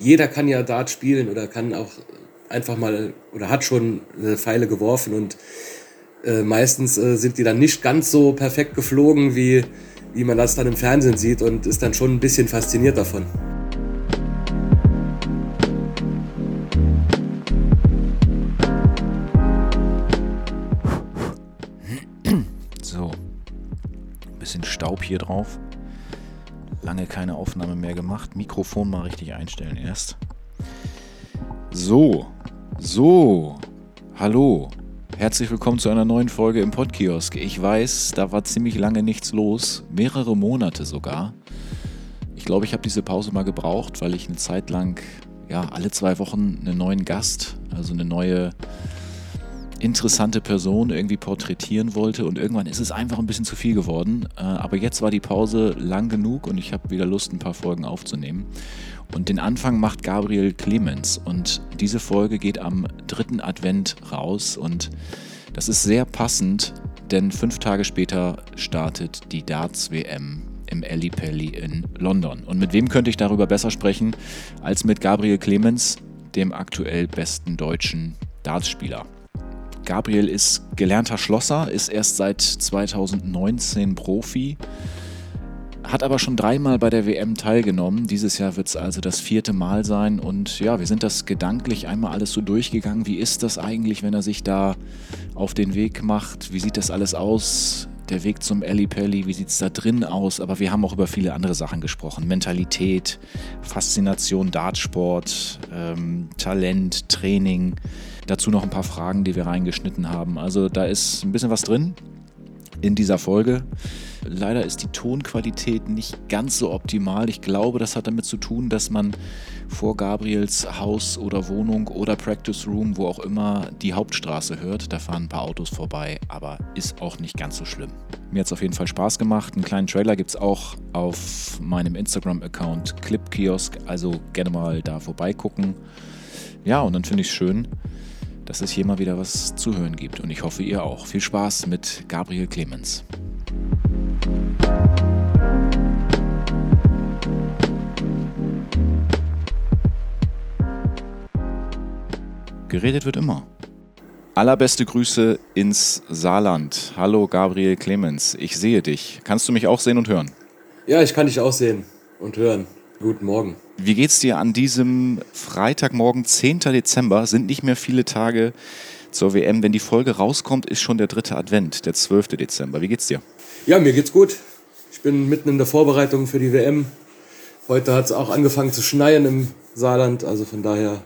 jeder kann ja Dart spielen oder kann auch einfach mal oder hat schon eine Pfeile geworfen und äh, meistens äh, sind die dann nicht ganz so perfekt geflogen, wie, wie man das dann im Fernsehen sieht und ist dann schon ein bisschen fasziniert davon. So, ein bisschen Staub hier drauf. Lange keine Aufnahme mehr gemacht. Mikrofon mal richtig einstellen erst. So, so, hallo. Herzlich willkommen zu einer neuen Folge im Podkiosk. Ich weiß, da war ziemlich lange nichts los, mehrere Monate sogar. Ich glaube, ich habe diese Pause mal gebraucht, weil ich eine Zeit lang, ja, alle zwei Wochen einen neuen Gast, also eine neue interessante Person irgendwie porträtieren wollte und irgendwann ist es einfach ein bisschen zu viel geworden. Äh, aber jetzt war die Pause lang genug und ich habe wieder Lust, ein paar Folgen aufzunehmen. Und den Anfang macht Gabriel Clemens und diese Folge geht am dritten Advent raus und das ist sehr passend, denn fünf Tage später startet die Darts WM im Pelli in London. Und mit wem könnte ich darüber besser sprechen als mit Gabriel Clemens, dem aktuell besten deutschen Dartspieler. Gabriel ist gelernter Schlosser, ist erst seit 2019 Profi, hat aber schon dreimal bei der WM teilgenommen. Dieses Jahr wird es also das vierte Mal sein. Und ja, wir sind das gedanklich einmal alles so durchgegangen. Wie ist das eigentlich, wenn er sich da auf den Weg macht? Wie sieht das alles aus? Der Weg zum Elli wie sieht es da drin aus? Aber wir haben auch über viele andere Sachen gesprochen. Mentalität, Faszination, Dartsport, ähm, Talent, Training. Dazu noch ein paar Fragen, die wir reingeschnitten haben. Also da ist ein bisschen was drin in dieser Folge. Leider ist die Tonqualität nicht ganz so optimal. Ich glaube, das hat damit zu tun, dass man vor Gabriels Haus oder Wohnung oder Practice Room, wo auch immer, die Hauptstraße hört. Da fahren ein paar Autos vorbei, aber ist auch nicht ganz so schlimm. Mir hat es auf jeden Fall Spaß gemacht. Einen kleinen Trailer gibt es auch auf meinem Instagram-Account Clipkiosk, also gerne mal da vorbeigucken. Ja, und dann finde ich es schön, dass es hier mal wieder was zu hören gibt. Und ich hoffe, ihr auch. Viel Spaß mit Gabriel Clemens. Geredet wird immer. Allerbeste Grüße ins Saarland. Hallo Gabriel Clemens, ich sehe dich. Kannst du mich auch sehen und hören? Ja, ich kann dich auch sehen und hören. Guten Morgen. Wie geht's dir an diesem Freitagmorgen, 10. Dezember? Sind nicht mehr viele Tage zur WM. Wenn die Folge rauskommt, ist schon der dritte Advent, der 12. Dezember. Wie geht's dir? Ja, mir geht's gut. Ich bin mitten in der Vorbereitung für die WM. Heute hat es auch angefangen zu schneien im Saarland, also von daher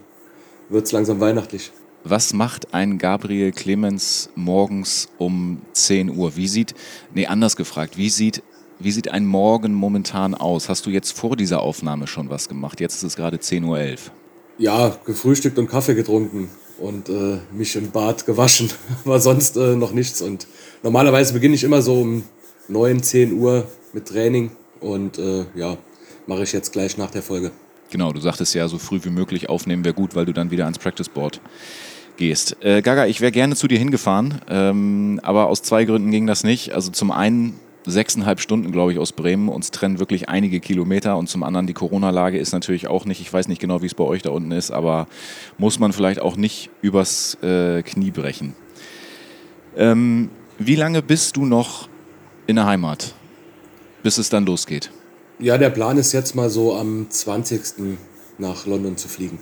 wird es langsam weihnachtlich. Was macht ein Gabriel Clemens morgens um 10 Uhr? Wie sieht, nee, anders gefragt, wie sieht wie sieht ein Morgen momentan aus? Hast du jetzt vor dieser Aufnahme schon was gemacht? Jetzt ist es gerade 10.11 Uhr. Ja, gefrühstückt und Kaffee getrunken und äh, mich im Bad gewaschen, aber sonst äh, noch nichts. Und normalerweise beginne ich immer so um 9, 10 Uhr mit Training und äh, ja, mache ich jetzt gleich nach der Folge. Genau, du sagtest ja, so früh wie möglich aufnehmen wäre gut, weil du dann wieder ans Practice Board gehst. Äh, Gaga, ich wäre gerne zu dir hingefahren, ähm, aber aus zwei Gründen ging das nicht. Also zum einen sechseinhalb Stunden, glaube ich, aus Bremen. Uns trennen wirklich einige Kilometer und zum anderen die Corona-Lage ist natürlich auch nicht, ich weiß nicht genau, wie es bei euch da unten ist, aber muss man vielleicht auch nicht übers äh, Knie brechen. Ähm, wie lange bist du noch in der Heimat, bis es dann losgeht? Ja, der Plan ist jetzt mal so am 20. nach London zu fliegen.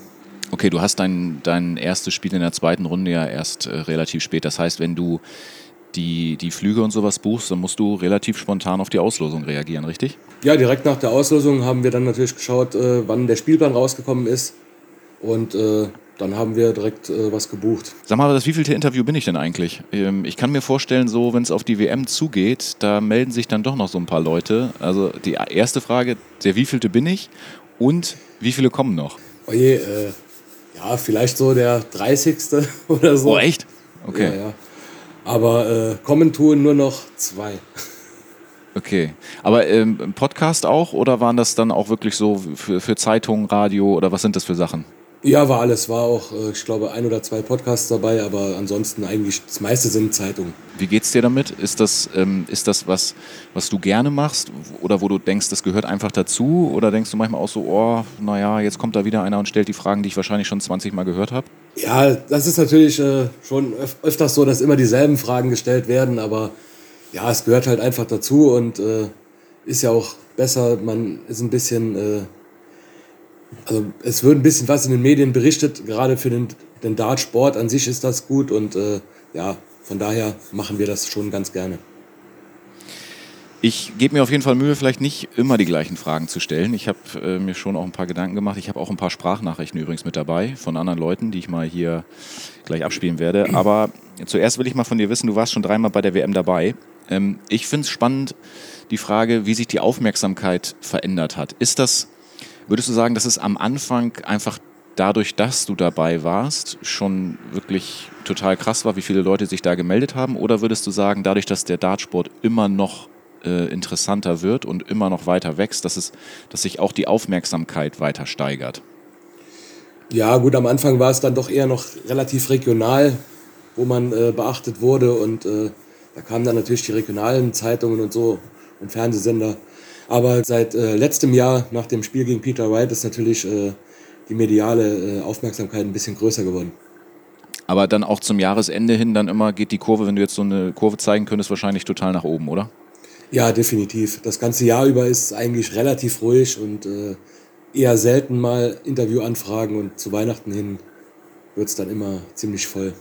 Okay, du hast dein, dein erstes Spiel in der zweiten Runde ja erst äh, relativ spät. Das heißt, wenn du die, die Flüge und sowas buchst, dann musst du relativ spontan auf die Auslosung reagieren, richtig? Ja, direkt nach der Auslosung haben wir dann natürlich geschaut, äh, wann der Spielplan rausgekommen ist. Und äh, dann haben wir direkt äh, was gebucht. Sag mal, das wievielte Interview bin ich denn eigentlich? Ähm, ich kann mir vorstellen, so wenn es auf die WM zugeht, da melden sich dann doch noch so ein paar Leute. Also die erste Frage, der wievielte bin ich und wie viele kommen noch? Oje, äh, ja, vielleicht so der 30. oder so. Oh, echt? Okay. Ja, ja. Aber äh, kommen tun nur noch zwei. Okay. Aber ähm, Podcast auch oder waren das dann auch wirklich so für, für Zeitungen, Radio oder was sind das für Sachen? Ja, war alles. War auch, äh, ich glaube, ein oder zwei Podcasts dabei, aber ansonsten eigentlich das meiste sind Zeitungen. Wie geht's dir damit? Ist das, ähm, ist das was, was du gerne machst oder wo du denkst, das gehört einfach dazu? Oder denkst du manchmal auch so, oh, naja, jetzt kommt da wieder einer und stellt die Fragen, die ich wahrscheinlich schon 20 Mal gehört habe? Ja, das ist natürlich äh, schon öf öfters so, dass immer dieselben Fragen gestellt werden, aber ja, es gehört halt einfach dazu und äh, ist ja auch besser, man ist ein bisschen äh, also es wird ein bisschen was in den Medien berichtet, gerade für den, den Dartsport an sich ist das gut und äh, ja, von daher machen wir das schon ganz gerne. Ich gebe mir auf jeden Fall Mühe, vielleicht nicht immer die gleichen Fragen zu stellen. Ich habe äh, mir schon auch ein paar Gedanken gemacht. Ich habe auch ein paar Sprachnachrichten übrigens mit dabei von anderen Leuten, die ich mal hier gleich abspielen werde. Aber zuerst will ich mal von dir wissen, du warst schon dreimal bei der WM dabei. Ähm, ich finde es spannend, die Frage, wie sich die Aufmerksamkeit verändert hat. Ist das Würdest du sagen, dass es am Anfang einfach dadurch, dass du dabei warst, schon wirklich total krass war, wie viele Leute sich da gemeldet haben? Oder würdest du sagen, dadurch, dass der Dartsport immer noch äh, interessanter wird und immer noch weiter wächst, dass, es, dass sich auch die Aufmerksamkeit weiter steigert? Ja, gut, am Anfang war es dann doch eher noch relativ regional, wo man äh, beachtet wurde und äh, da kamen dann natürlich die regionalen Zeitungen und so und Fernsehsender aber seit äh, letztem Jahr, nach dem Spiel gegen Peter Wright, ist natürlich äh, die mediale äh, Aufmerksamkeit ein bisschen größer geworden. Aber dann auch zum Jahresende hin, dann immer geht die Kurve, wenn du jetzt so eine Kurve zeigen könntest, wahrscheinlich total nach oben, oder? Ja, definitiv. Das ganze Jahr über ist eigentlich relativ ruhig und äh, eher selten mal Interviewanfragen und zu Weihnachten hin wird es dann immer ziemlich voll.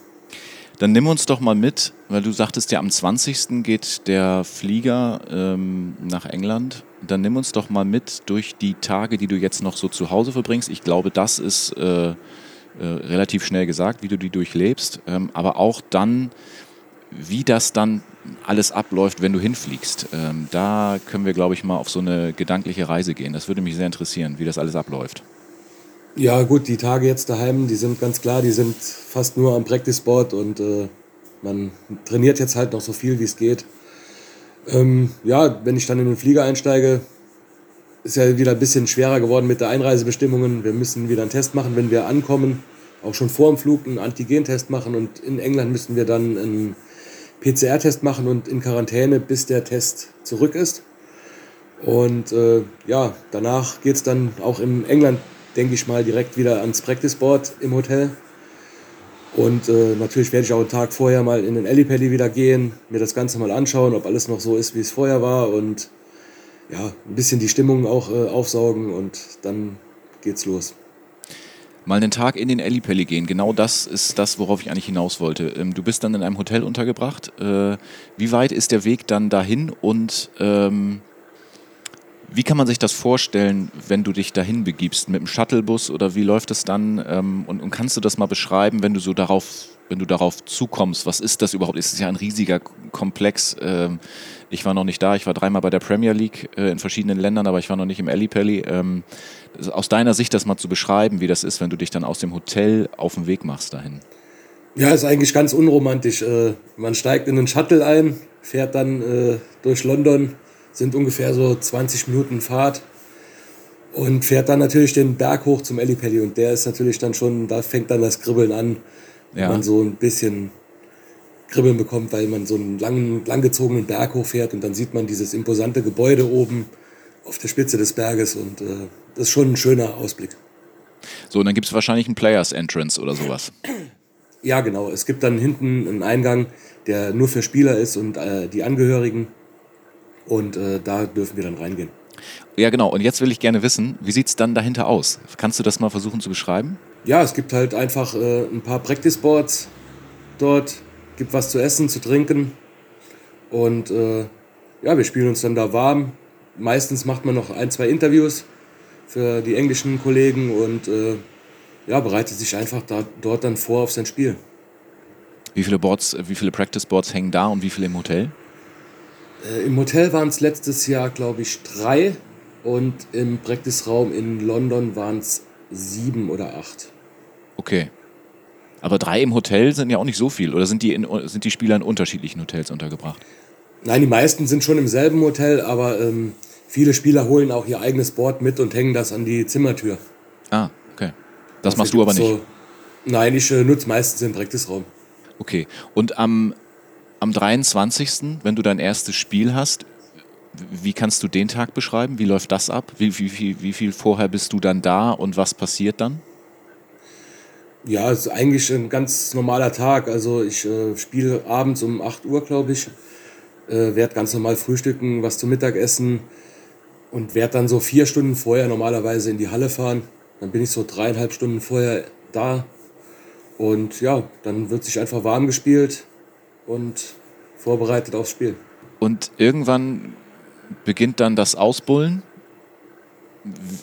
Dann nimm uns doch mal mit, weil du sagtest ja, am 20. geht der Flieger ähm, nach England. Dann nimm uns doch mal mit durch die Tage, die du jetzt noch so zu Hause verbringst. Ich glaube, das ist äh, äh, relativ schnell gesagt, wie du die durchlebst. Ähm, aber auch dann, wie das dann alles abläuft, wenn du hinfliegst. Ähm, da können wir, glaube ich, mal auf so eine gedankliche Reise gehen. Das würde mich sehr interessieren, wie das alles abläuft. Ja, gut, die Tage jetzt daheim, die sind ganz klar, die sind fast nur am Practice Board und äh, man trainiert jetzt halt noch so viel, wie es geht. Ähm, ja, wenn ich dann in den Flieger einsteige, ist ja wieder ein bisschen schwerer geworden mit der Einreisebestimmungen. Wir müssen wieder einen Test machen, wenn wir ankommen. Auch schon vor dem Flug einen Antigentest machen und in England müssen wir dann einen PCR-Test machen und in Quarantäne, bis der Test zurück ist. Und äh, ja, danach geht es dann auch in England denke ich mal, direkt wieder ans Practice Board im Hotel. Und äh, natürlich werde ich auch einen Tag vorher mal in den Ellipelli wieder gehen, mir das Ganze mal anschauen, ob alles noch so ist, wie es vorher war und ja, ein bisschen die Stimmung auch äh, aufsaugen und dann geht's los. Mal einen Tag in den Ellipelli gehen, genau das ist das, worauf ich eigentlich hinaus wollte. Ähm, du bist dann in einem Hotel untergebracht. Äh, wie weit ist der Weg dann dahin und ähm, wie kann man sich das vorstellen, wenn du dich dahin begibst? Mit dem Shuttlebus oder wie läuft es dann? Ähm, und, und, kannst du das mal beschreiben, wenn du so darauf, wenn du darauf zukommst? Was ist das überhaupt? Es ist ja ein riesiger Komplex. Ähm, ich war noch nicht da. Ich war dreimal bei der Premier League äh, in verschiedenen Ländern, aber ich war noch nicht im Ellipelli. Ähm, aus deiner Sicht das mal zu beschreiben, wie das ist, wenn du dich dann aus dem Hotel auf den Weg machst dahin. Ja, ist eigentlich ganz unromantisch. Äh, man steigt in einen Shuttle ein, fährt dann äh, durch London sind ungefähr so 20 Minuten Fahrt und fährt dann natürlich den Berg hoch zum Ellipelli und der ist natürlich dann schon, da fängt dann das Kribbeln an, ja. man so ein bisschen Kribbeln bekommt, weil man so einen langen, langgezogenen Berg hochfährt und dann sieht man dieses imposante Gebäude oben auf der Spitze des Berges und äh, das ist schon ein schöner Ausblick. So, und dann gibt es wahrscheinlich einen Players Entrance oder sowas. Ja, genau. Es gibt dann hinten einen Eingang, der nur für Spieler ist und äh, die Angehörigen. Und äh, da dürfen wir dann reingehen. Ja, genau. Und jetzt will ich gerne wissen, wie sieht es dann dahinter aus? Kannst du das mal versuchen zu beschreiben? Ja, es gibt halt einfach äh, ein paar Practice Boards dort, gibt was zu essen, zu trinken. Und äh, ja, wir spielen uns dann da warm. Meistens macht man noch ein, zwei Interviews für die englischen Kollegen und äh, ja, bereitet sich einfach da, dort dann vor auf sein Spiel. Wie viele Boards, wie viele Practice Boards hängen da und wie viele im Hotel? Äh, Im Hotel waren es letztes Jahr, glaube ich, drei und im Practice-Raum in London waren es sieben oder acht. Okay. Aber drei im Hotel sind ja auch nicht so viel. Oder sind die, in, sind die Spieler in unterschiedlichen Hotels untergebracht? Nein, die meisten sind schon im selben Hotel, aber ähm, viele Spieler holen auch ihr eigenes Board mit und hängen das an die Zimmertür. Ah, okay. Das machst du aber nicht. So, nein, ich äh, nutze meistens den Practice-Raum. Okay. Und am, am 23., wenn du dein erstes Spiel hast, wie kannst du den Tag beschreiben? Wie läuft das ab? Wie, wie, wie, wie viel vorher bist du dann da und was passiert dann? Ja, es ist eigentlich ein ganz normaler Tag. Also ich äh, spiele abends um 8 Uhr, glaube ich. Äh, werde ganz normal frühstücken, was zum Mittagessen und werde dann so vier Stunden vorher normalerweise in die Halle fahren. Dann bin ich so dreieinhalb Stunden vorher da. Und ja, dann wird sich einfach warm gespielt und vorbereitet aufs Spiel. Und irgendwann beginnt dann das Ausbullen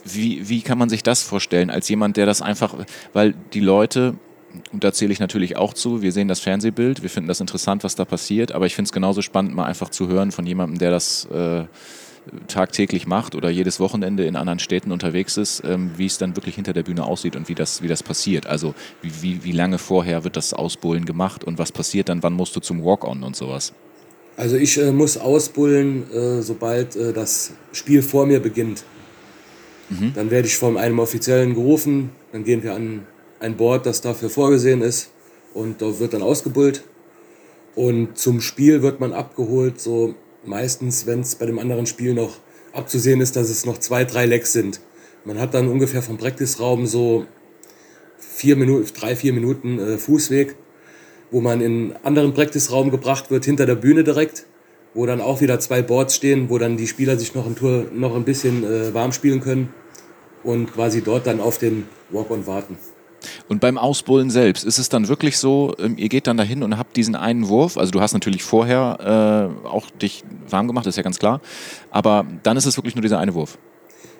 wie, wie kann man sich das vorstellen, als jemand, der das einfach, weil die Leute, und da zähle ich natürlich auch zu, wir sehen das Fernsehbild, wir finden das interessant, was da passiert, aber ich finde es genauso spannend, mal einfach zu hören von jemandem, der das äh, tagtäglich macht oder jedes Wochenende in anderen Städten unterwegs ist, ähm, wie es dann wirklich hinter der Bühne aussieht und wie das, wie das passiert. Also wie, wie, wie lange vorher wird das Ausbullen gemacht und was passiert dann, wann musst du zum Walk-on und sowas? Also ich äh, muss ausbullen, äh, sobald äh, das Spiel vor mir beginnt. Mhm. Dann werde ich von einem Offiziellen gerufen, dann gehen wir an ein Board, das dafür vorgesehen ist und da wird dann ausgebullt. Und zum Spiel wird man abgeholt, so meistens, wenn es bei dem anderen Spiel noch abzusehen ist, dass es noch zwei, drei Lecks sind. Man hat dann ungefähr vom Practice-Raum so vier Minuten, drei, vier Minuten äh, Fußweg, wo man in einen anderen Practice-Raum gebracht wird, hinter der Bühne direkt wo dann auch wieder zwei Boards stehen, wo dann die Spieler sich noch ein, Tour, noch ein bisschen äh, warm spielen können und quasi dort dann auf den Walk-on warten. Und beim Ausbullen selbst, ist es dann wirklich so, ähm, ihr geht dann dahin und habt diesen einen Wurf, also du hast natürlich vorher äh, auch dich warm gemacht, ist ja ganz klar, aber dann ist es wirklich nur dieser eine Wurf?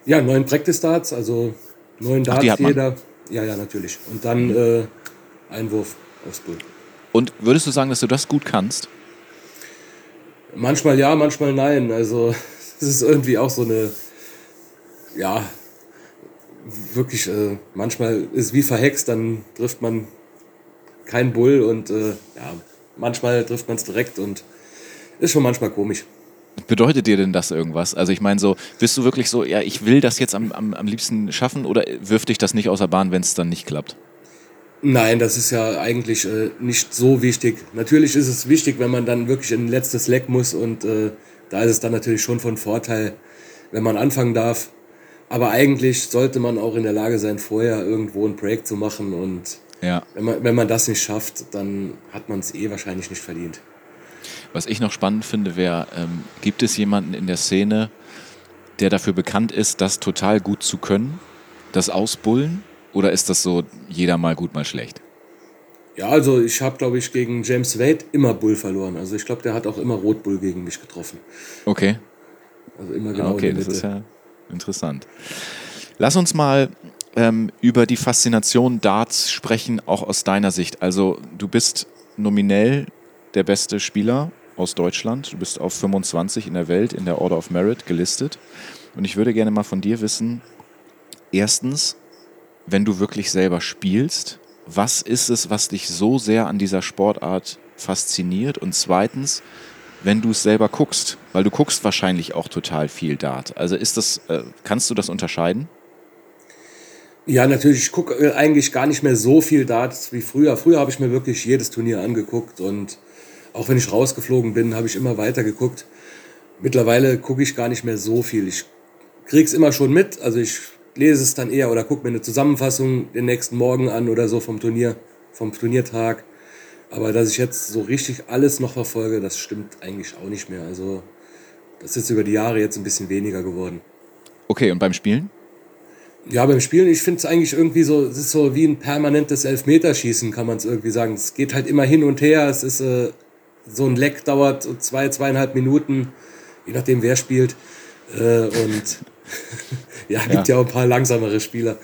Ja, neun Practice Darts, also neun Darts Ach, jeder. Ja, ja, natürlich. Und dann mhm. äh, ein Wurf aufs Bull. Und würdest du sagen, dass du das gut kannst? Manchmal ja, manchmal nein. Also es ist irgendwie auch so eine, ja, wirklich, äh, manchmal ist wie verhext, dann trifft man keinen Bull und äh, ja, manchmal trifft man es direkt und ist schon manchmal komisch. Bedeutet dir denn das irgendwas? Also ich meine so, bist du wirklich so, ja, ich will das jetzt am, am, am liebsten schaffen oder wirft dich das nicht außer Bahn, wenn es dann nicht klappt? Nein, das ist ja eigentlich äh, nicht so wichtig. Natürlich ist es wichtig, wenn man dann wirklich in ein letztes Leck muss und äh, da ist es dann natürlich schon von Vorteil, wenn man anfangen darf. Aber eigentlich sollte man auch in der Lage sein, vorher irgendwo ein Break zu machen und ja. wenn, man, wenn man das nicht schafft, dann hat man es eh wahrscheinlich nicht verdient. Was ich noch spannend finde, wäre, ähm, gibt es jemanden in der Szene, der dafür bekannt ist, das total gut zu können, das Ausbullen? Oder ist das so jeder mal gut, mal schlecht? Ja, also ich habe, glaube ich, gegen James Wade immer Bull verloren. Also ich glaube, der hat auch immer Rotbull gegen mich getroffen. Okay. Also immer genau. Okay, das ist ja interessant. Lass uns mal ähm, über die Faszination Darts sprechen, auch aus deiner Sicht. Also du bist nominell der beste Spieler aus Deutschland. Du bist auf 25 in der Welt in der Order of Merit gelistet. Und ich würde gerne mal von dir wissen, erstens, wenn du wirklich selber spielst, was ist es, was dich so sehr an dieser Sportart fasziniert? Und zweitens, wenn du es selber guckst, weil du guckst wahrscheinlich auch total viel Dart. Also ist das, äh, kannst du das unterscheiden? Ja, natürlich. Ich gucke äh, eigentlich gar nicht mehr so viel Dart wie früher. Früher habe ich mir wirklich jedes Turnier angeguckt und auch wenn ich rausgeflogen bin, habe ich immer weiter geguckt. Mittlerweile gucke ich gar nicht mehr so viel. Ich kriege es immer schon mit. Also ich lese es dann eher oder gucke mir eine Zusammenfassung den nächsten Morgen an oder so vom Turnier, vom Turniertag. Aber dass ich jetzt so richtig alles noch verfolge, das stimmt eigentlich auch nicht mehr. Also das ist über die Jahre jetzt ein bisschen weniger geworden. Okay, und beim Spielen? Ja, beim Spielen, ich finde es eigentlich irgendwie so, es ist so wie ein permanentes Elfmeterschießen, kann man es irgendwie sagen. Es geht halt immer hin und her. Es ist äh, so ein Leck dauert zwei, zweieinhalb Minuten, je nachdem wer spielt. Äh, und ja, gibt ja. ja auch ein paar langsamere Spieler.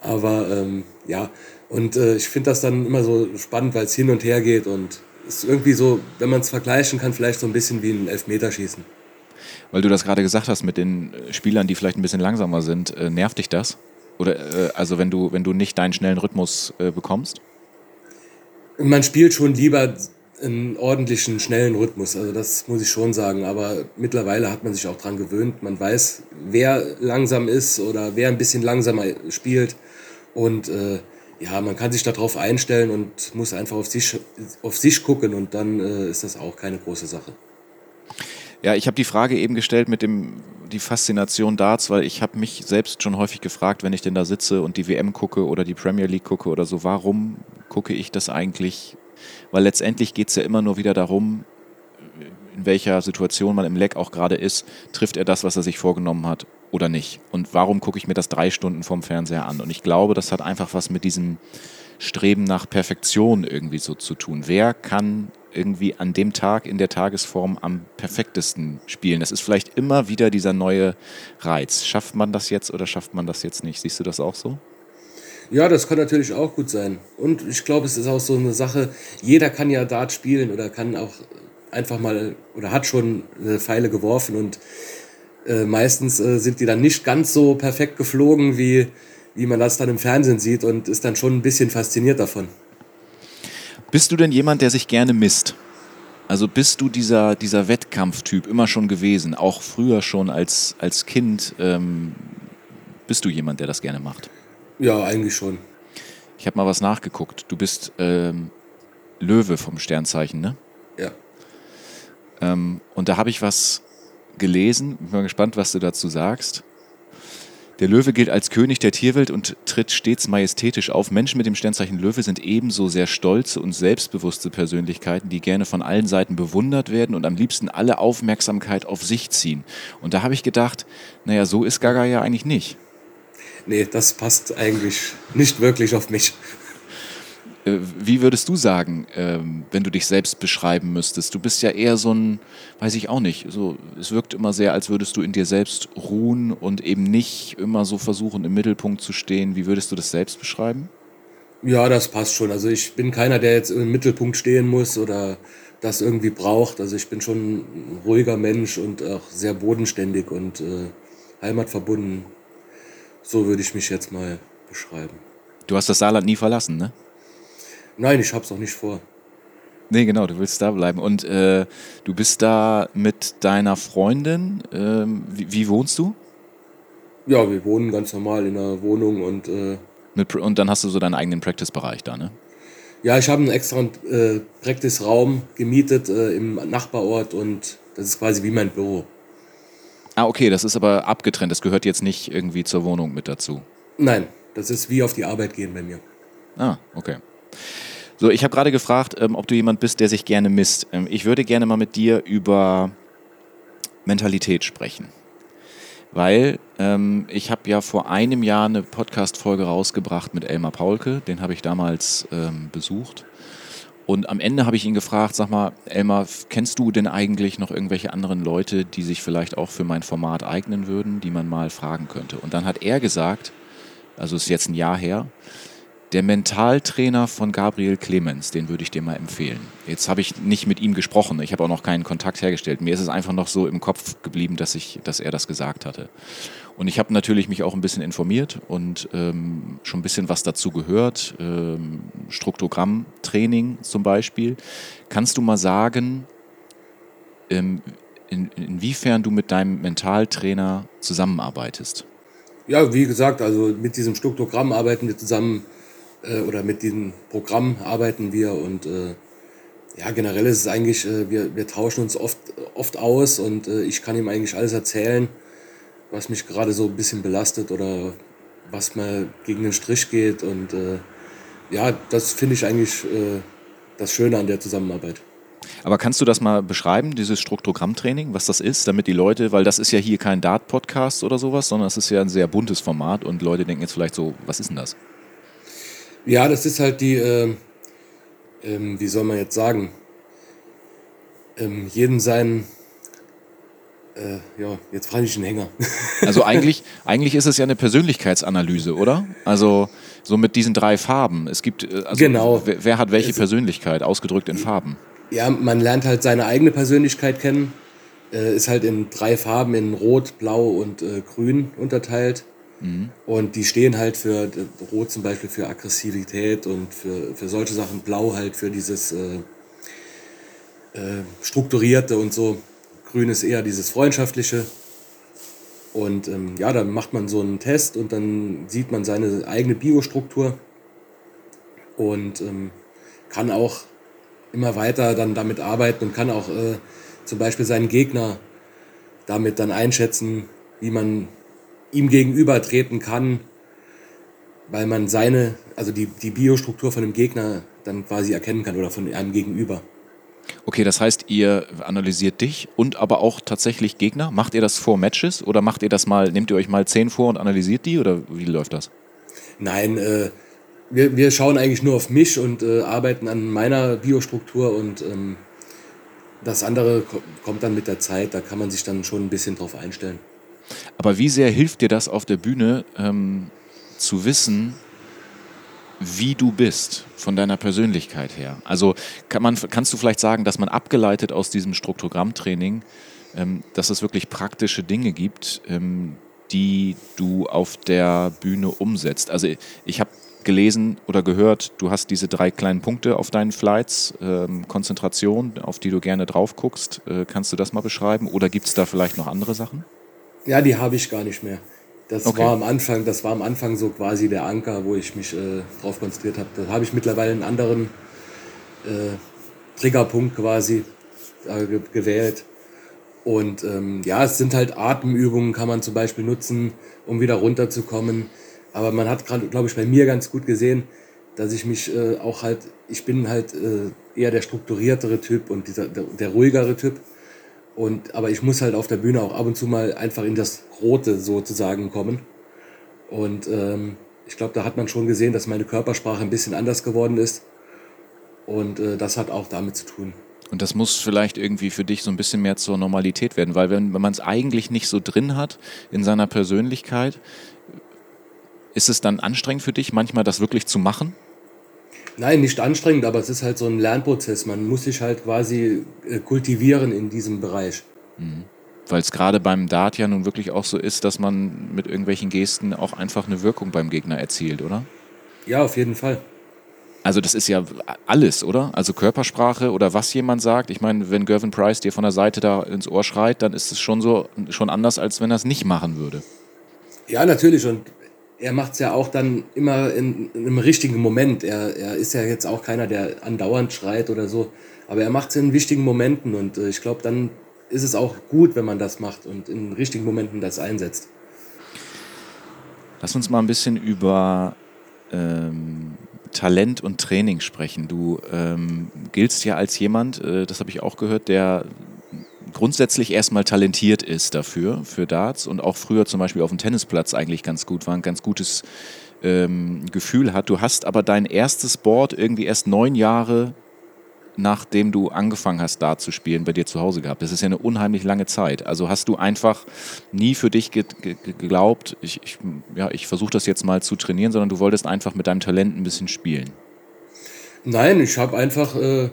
Aber ähm, ja, und äh, ich finde das dann immer so spannend, weil es hin und her geht und es ist irgendwie so, wenn man es vergleichen kann, vielleicht so ein bisschen wie ein Elfmeterschießen. Weil du das gerade gesagt hast mit den äh, Spielern, die vielleicht ein bisschen langsamer sind, äh, nervt dich das? Oder äh, also wenn du, wenn du nicht deinen schnellen Rhythmus äh, bekommst? Man spielt schon lieber einen ordentlichen, schnellen Rhythmus. Also das muss ich schon sagen. Aber mittlerweile hat man sich auch daran gewöhnt. Man weiß, wer langsam ist oder wer ein bisschen langsamer spielt. Und äh, ja, man kann sich darauf einstellen und muss einfach auf sich, auf sich gucken und dann äh, ist das auch keine große Sache. Ja, ich habe die Frage eben gestellt mit dem die Faszination Darts, weil ich habe mich selbst schon häufig gefragt, wenn ich denn da sitze und die WM gucke oder die Premier League gucke oder so, warum gucke ich das eigentlich? Weil letztendlich geht es ja immer nur wieder darum, in welcher Situation man im Leck auch gerade ist, trifft er das, was er sich vorgenommen hat oder nicht? Und warum gucke ich mir das drei Stunden vom Fernseher an? Und ich glaube, das hat einfach was mit diesem Streben nach Perfektion irgendwie so zu tun. Wer kann irgendwie an dem Tag in der Tagesform am perfektesten spielen? Das ist vielleicht immer wieder dieser neue Reiz. Schafft man das jetzt oder schafft man das jetzt nicht? Siehst du das auch so? Ja, das kann natürlich auch gut sein. Und ich glaube, es ist auch so eine Sache, jeder kann ja Dart spielen oder kann auch einfach mal oder hat schon eine Pfeile geworfen und äh, meistens äh, sind die dann nicht ganz so perfekt geflogen, wie, wie man das dann im Fernsehen sieht und ist dann schon ein bisschen fasziniert davon. Bist du denn jemand, der sich gerne misst? Also bist du dieser, dieser Wettkampftyp immer schon gewesen, auch früher schon als, als Kind? Ähm, bist du jemand, der das gerne macht? Ja, eigentlich schon. Ich habe mal was nachgeguckt. Du bist ähm, Löwe vom Sternzeichen, ne? Ja. Ähm, und da habe ich was gelesen. Bin mal gespannt, was du dazu sagst. Der Löwe gilt als König der Tierwelt und tritt stets majestätisch auf. Menschen mit dem Sternzeichen Löwe sind ebenso sehr stolze und selbstbewusste Persönlichkeiten, die gerne von allen Seiten bewundert werden und am liebsten alle Aufmerksamkeit auf sich ziehen. Und da habe ich gedacht, naja, so ist Gaga ja eigentlich nicht. Nee, das passt eigentlich nicht wirklich auf mich. Äh, wie würdest du sagen, ähm, wenn du dich selbst beschreiben müsstest? Du bist ja eher so ein, weiß ich auch nicht, so, es wirkt immer sehr, als würdest du in dir selbst ruhen und eben nicht immer so versuchen, im Mittelpunkt zu stehen. Wie würdest du das selbst beschreiben? Ja, das passt schon. Also ich bin keiner, der jetzt im Mittelpunkt stehen muss oder das irgendwie braucht. Also ich bin schon ein ruhiger Mensch und auch sehr bodenständig und äh, heimatverbunden. So würde ich mich jetzt mal beschreiben. Du hast das Saarland nie verlassen, ne? Nein, ich habe es auch nicht vor. Nee, genau, du willst da bleiben. Und äh, du bist da mit deiner Freundin. Ähm, wie, wie, wohnst du? Ja, wir wohnen ganz normal in einer Wohnung und. Äh, mit, und dann hast du so deinen eigenen Practice-Bereich da, ne? Ja, ich habe einen extra äh, Practice-Raum gemietet äh, im Nachbarort und das ist quasi wie mein Büro. Ah, okay, das ist aber abgetrennt. Das gehört jetzt nicht irgendwie zur Wohnung mit dazu. Nein, das ist wie auf die Arbeit gehen bei mir. Ah, okay. So, ich habe gerade gefragt, ähm, ob du jemand bist, der sich gerne misst. Ähm, ich würde gerne mal mit dir über Mentalität sprechen. Weil ähm, ich habe ja vor einem Jahr eine Podcast-Folge rausgebracht mit Elmar Paulke, den habe ich damals ähm, besucht. Und am Ende habe ich ihn gefragt, sag mal, Elmar, kennst du denn eigentlich noch irgendwelche anderen Leute, die sich vielleicht auch für mein Format eignen würden, die man mal fragen könnte? Und dann hat er gesagt, also ist jetzt ein Jahr her, der Mentaltrainer von Gabriel Clemens, den würde ich dir mal empfehlen. Jetzt habe ich nicht mit ihm gesprochen, ich habe auch noch keinen Kontakt hergestellt. Mir ist es einfach noch so im Kopf geblieben, dass, ich, dass er das gesagt hatte. Und ich habe natürlich mich auch ein bisschen informiert und ähm, schon ein bisschen was dazu gehört. Ähm, Struktogrammtraining zum Beispiel. Kannst du mal sagen, ähm, in, inwiefern du mit deinem Mentaltrainer zusammenarbeitest? Ja, wie gesagt, also mit diesem Struktogramm arbeiten wir zusammen äh, oder mit diesem Programm arbeiten wir und äh, ja, generell ist es eigentlich, äh, wir, wir tauschen uns oft, oft aus und äh, ich kann ihm eigentlich alles erzählen, was mich gerade so ein bisschen belastet oder was mal gegen den Strich geht und äh, ja, das finde ich eigentlich äh, das Schöne an der Zusammenarbeit. Aber kannst du das mal beschreiben, dieses Struktogrammtraining, was das ist, damit die Leute, weil das ist ja hier kein Dart-Podcast oder sowas, sondern es ist ja ein sehr buntes Format und Leute denken jetzt vielleicht so, was ist denn das? Ja, das ist halt die, äh, ähm, wie soll man jetzt sagen, ähm, jedem sein, äh, ja, jetzt frage ich einen Hänger. Also eigentlich, eigentlich ist es ja eine Persönlichkeitsanalyse, oder? Also so mit diesen drei Farben. Es gibt, äh, also genau. Wer, wer hat welche es, Persönlichkeit, ausgedrückt in Farben? Ja, man lernt halt seine eigene Persönlichkeit kennen. Äh, ist halt in drei Farben, in Rot, Blau und äh, Grün unterteilt. Mhm. Und die stehen halt für Rot zum Beispiel für Aggressivität und für, für solche Sachen, Blau halt für dieses äh, äh, Strukturierte und so. Grün ist eher dieses Freundschaftliche. Und ähm, ja, dann macht man so einen Test und dann sieht man seine eigene Biostruktur. und ähm, kann auch immer weiter dann damit arbeiten und kann auch äh, zum Beispiel seinen Gegner damit dann einschätzen, wie man ihm gegenüber treten kann, weil man seine, also die, die Biostruktur von dem Gegner dann quasi erkennen kann oder von einem Gegenüber. Okay, das heißt, ihr analysiert dich und aber auch tatsächlich Gegner. Macht ihr das vor Matches oder macht ihr das mal, nehmt ihr euch mal zehn vor und analysiert die oder wie läuft das? Nein, äh, wir, wir schauen eigentlich nur auf mich und äh, arbeiten an meiner Biostruktur und ähm, das andere kommt dann mit der Zeit, da kann man sich dann schon ein bisschen drauf einstellen. Aber wie sehr hilft dir das auf der Bühne ähm, zu wissen, wie du bist von deiner Persönlichkeit her? Also kann man, kannst du vielleicht sagen, dass man abgeleitet aus diesem Struktogrammtraining, ähm, dass es wirklich praktische Dinge gibt, ähm, die du auf der Bühne umsetzt? Also ich habe gelesen oder gehört, du hast diese drei kleinen Punkte auf deinen Flights, ähm, Konzentration, auf die du gerne drauf guckst. Äh, kannst du das mal beschreiben? Oder gibt es da vielleicht noch andere Sachen? Ja, die habe ich gar nicht mehr. Das okay. war am Anfang, das war am Anfang so quasi der Anker, wo ich mich äh, drauf konzentriert habe. Da habe ich mittlerweile einen anderen äh, Triggerpunkt quasi äh, ge gewählt. Und ähm, ja, es sind halt Atemübungen, kann man zum Beispiel nutzen, um wieder runterzukommen. Aber man hat gerade, glaube ich, bei mir ganz gut gesehen, dass ich mich äh, auch halt, ich bin halt äh, eher der strukturiertere Typ und dieser, der, der ruhigere Typ. Und, aber ich muss halt auf der Bühne auch ab und zu mal einfach in das Rote sozusagen kommen. Und ähm, ich glaube, da hat man schon gesehen, dass meine Körpersprache ein bisschen anders geworden ist. Und äh, das hat auch damit zu tun. Und das muss vielleicht irgendwie für dich so ein bisschen mehr zur Normalität werden, weil wenn, wenn man es eigentlich nicht so drin hat in seiner Persönlichkeit, ist es dann anstrengend für dich, manchmal das wirklich zu machen? Nein, nicht anstrengend, aber es ist halt so ein Lernprozess. Man muss sich halt quasi äh, kultivieren in diesem Bereich. Mhm. Weil es gerade beim Dart ja nun wirklich auch so ist, dass man mit irgendwelchen Gesten auch einfach eine Wirkung beim Gegner erzielt, oder? Ja, auf jeden Fall. Also das ist ja alles, oder? Also Körpersprache oder was jemand sagt. Ich meine, wenn Gervin Price dir von der Seite da ins Ohr schreit, dann ist es schon so schon anders, als wenn er es nicht machen würde. Ja, natürlich. Und er macht es ja auch dann immer in, in, einem richtigen Moment. Er, er ist ja jetzt auch keiner, der andauernd schreit oder so. Aber er macht es in wichtigen Momenten und äh, ich glaube, dann ist es auch gut, wenn man das macht und in richtigen Momenten das einsetzt. Lass uns mal ein bisschen über ähm, Talent und Training sprechen. Du ähm, giltst ja als jemand, äh, das habe ich auch gehört, der grundsätzlich erstmal talentiert ist dafür, für Darts und auch früher zum Beispiel auf dem Tennisplatz eigentlich ganz gut war, ein ganz gutes ähm, Gefühl hat. Du hast aber dein erstes Board irgendwie erst neun Jahre nachdem du angefangen hast, Dart zu spielen, bei dir zu Hause gehabt. Das ist ja eine unheimlich lange Zeit. Also hast du einfach nie für dich ge ge geglaubt, ich, ich, ja, ich versuche das jetzt mal zu trainieren, sondern du wolltest einfach mit deinem Talent ein bisschen spielen. Nein, ich habe einfach äh,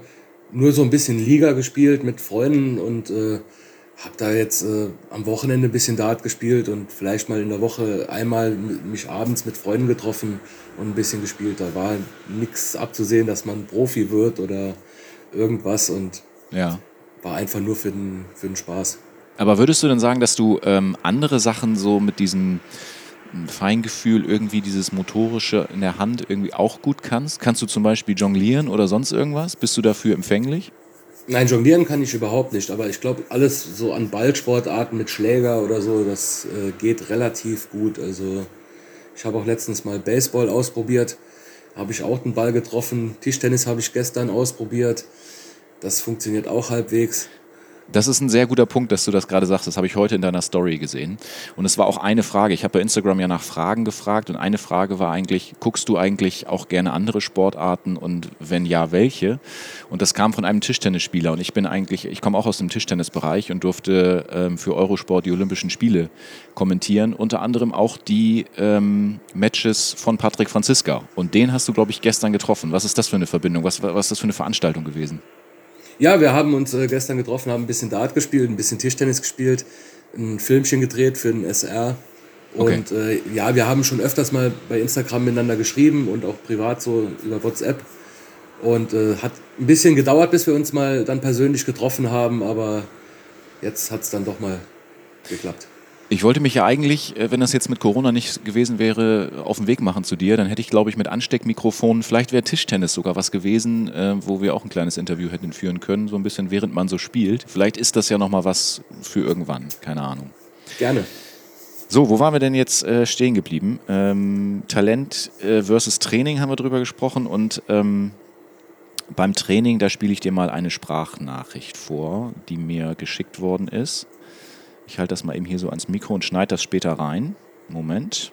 nur so ein bisschen Liga gespielt mit Freunden und äh, habe da jetzt äh, am Wochenende ein bisschen Dart gespielt und vielleicht mal in der Woche einmal mich abends mit Freunden getroffen und ein bisschen gespielt. Da war nichts abzusehen, dass man Profi wird oder irgendwas und ja. war einfach nur für den, für den Spaß. Aber würdest du denn sagen, dass du ähm, andere Sachen so mit diesem Feingefühl, irgendwie dieses Motorische in der Hand irgendwie auch gut kannst? Kannst du zum Beispiel jonglieren oder sonst irgendwas? Bist du dafür empfänglich? Nein, jonglieren kann ich überhaupt nicht, aber ich glaube, alles so an Ballsportarten mit Schläger oder so, das äh, geht relativ gut. Also ich habe auch letztens mal Baseball ausprobiert, habe ich auch den Ball getroffen. Tischtennis habe ich gestern ausprobiert, das funktioniert auch halbwegs. Das ist ein sehr guter Punkt, dass du das gerade sagst. Das habe ich heute in deiner Story gesehen. Und es war auch eine Frage. Ich habe bei Instagram ja nach Fragen gefragt und eine Frage war eigentlich, guckst du eigentlich auch gerne andere Sportarten und wenn ja, welche? Und das kam von einem Tischtennisspieler und ich bin eigentlich, ich komme auch aus dem Tischtennisbereich und durfte ähm, für Eurosport die Olympischen Spiele kommentieren, unter anderem auch die ähm, Matches von Patrick Franziska. Und den hast du, glaube ich, gestern getroffen. Was ist das für eine Verbindung? Was, was ist das für eine Veranstaltung gewesen? Ja, wir haben uns äh, gestern getroffen, haben ein bisschen Dart gespielt, ein bisschen Tischtennis gespielt, ein Filmchen gedreht für den SR. Und okay. äh, ja, wir haben schon öfters mal bei Instagram miteinander geschrieben und auch privat so über WhatsApp. Und äh, hat ein bisschen gedauert, bis wir uns mal dann persönlich getroffen haben, aber jetzt hat es dann doch mal geklappt. Ich wollte mich ja eigentlich, äh, wenn das jetzt mit Corona nicht gewesen wäre, auf den Weg machen zu dir. Dann hätte ich, glaube ich, mit Ansteckmikrofonen, vielleicht wäre Tischtennis sogar was gewesen, äh, wo wir auch ein kleines Interview hätten führen können, so ein bisschen während man so spielt. Vielleicht ist das ja nochmal was für irgendwann, keine Ahnung. Gerne. So, wo waren wir denn jetzt äh, stehen geblieben? Ähm, Talent äh, versus Training haben wir drüber gesprochen und ähm, beim Training, da spiele ich dir mal eine Sprachnachricht vor, die mir geschickt worden ist. Ich halte das mal eben hier so ans Mikro und schneide das später rein. Moment.